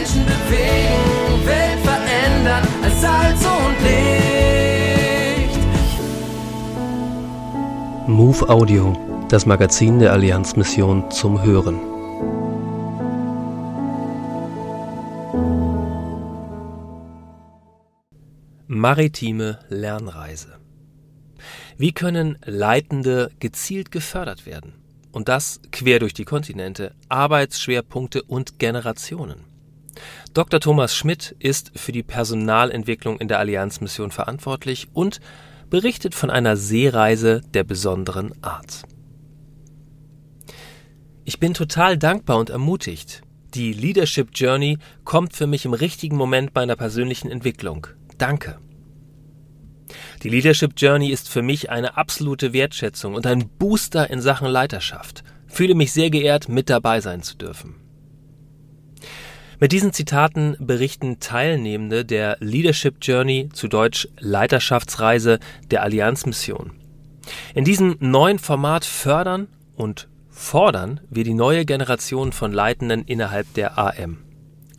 Menschen bewegen, Welt verändern als Salz und Licht. Move Audio, das Magazin der Allianzmission zum Hören. Maritime Lernreise. Wie können Leitende gezielt gefördert werden? Und das quer durch die Kontinente, Arbeitsschwerpunkte und Generationen. Dr. Thomas Schmidt ist für die Personalentwicklung in der Allianzmission verantwortlich und berichtet von einer Seereise der besonderen Art. Ich bin total dankbar und ermutigt. Die Leadership Journey kommt für mich im richtigen Moment meiner persönlichen Entwicklung. Danke. Die Leadership Journey ist für mich eine absolute Wertschätzung und ein Booster in Sachen Leiterschaft. Fühle mich sehr geehrt, mit dabei sein zu dürfen. Mit diesen Zitaten berichten Teilnehmende der Leadership Journey, zu Deutsch Leiterschaftsreise der Allianzmission. In diesem neuen Format fördern und fordern wir die neue Generation von Leitenden innerhalb der AM.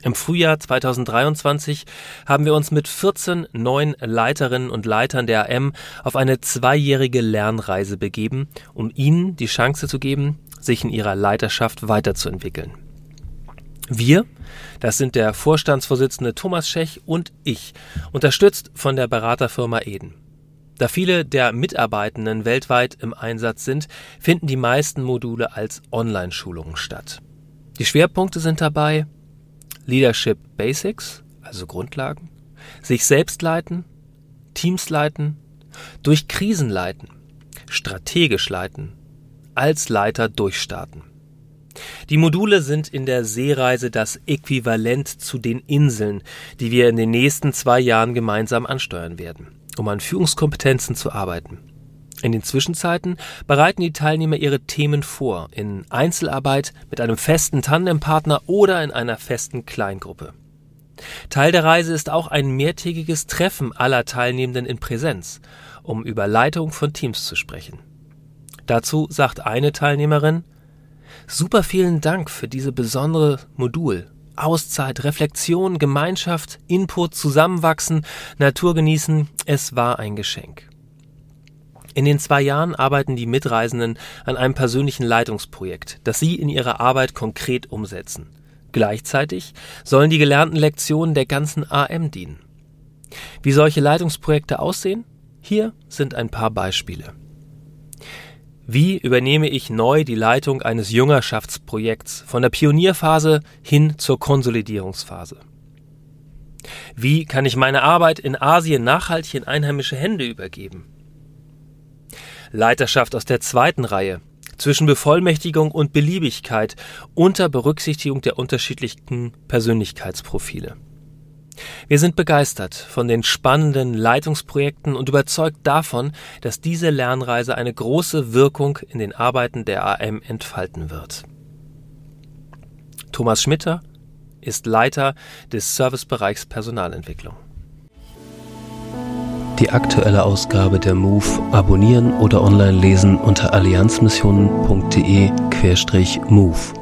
Im Frühjahr 2023 haben wir uns mit 14 neuen Leiterinnen und Leitern der AM auf eine zweijährige Lernreise begeben, um ihnen die Chance zu geben, sich in ihrer Leiterschaft weiterzuentwickeln. Wir, das sind der Vorstandsvorsitzende Thomas Schech und ich, unterstützt von der Beraterfirma Eden. Da viele der Mitarbeitenden weltweit im Einsatz sind, finden die meisten Module als Online-Schulungen statt. Die Schwerpunkte sind dabei Leadership Basics, also Grundlagen, sich selbst leiten, Teams leiten, durch Krisen leiten, strategisch leiten, als Leiter durchstarten. Die Module sind in der Seereise das Äquivalent zu den Inseln, die wir in den nächsten zwei Jahren gemeinsam ansteuern werden, um an Führungskompetenzen zu arbeiten. In den Zwischenzeiten bereiten die Teilnehmer ihre Themen vor, in Einzelarbeit mit einem festen Tandempartner oder in einer festen Kleingruppe. Teil der Reise ist auch ein mehrtägiges Treffen aller Teilnehmenden in Präsenz, um über Leitung von Teams zu sprechen. Dazu sagt eine Teilnehmerin, Super vielen Dank für diese besondere Modul. Auszeit, Reflexion, Gemeinschaft, Input, Zusammenwachsen, Natur genießen, es war ein Geschenk. In den zwei Jahren arbeiten die Mitreisenden an einem persönlichen Leitungsprojekt, das sie in ihrer Arbeit konkret umsetzen. Gleichzeitig sollen die gelernten Lektionen der ganzen AM dienen. Wie solche Leitungsprojekte aussehen? Hier sind ein paar Beispiele. Wie übernehme ich neu die Leitung eines Jüngerschaftsprojekts von der Pionierphase hin zur Konsolidierungsphase? Wie kann ich meine Arbeit in Asien nachhaltig in einheimische Hände übergeben? Leiterschaft aus der zweiten Reihe, zwischen Bevollmächtigung und Beliebigkeit unter Berücksichtigung der unterschiedlichen Persönlichkeitsprofile. Wir sind begeistert von den spannenden Leitungsprojekten und überzeugt davon, dass diese Lernreise eine große Wirkung in den Arbeiten der AM entfalten wird. Thomas Schmitter ist Leiter des Servicebereichs Personalentwicklung die aktuelle Ausgabe der MOVE abonnieren oder online lesen unter allianzmissionen.de-MOVE.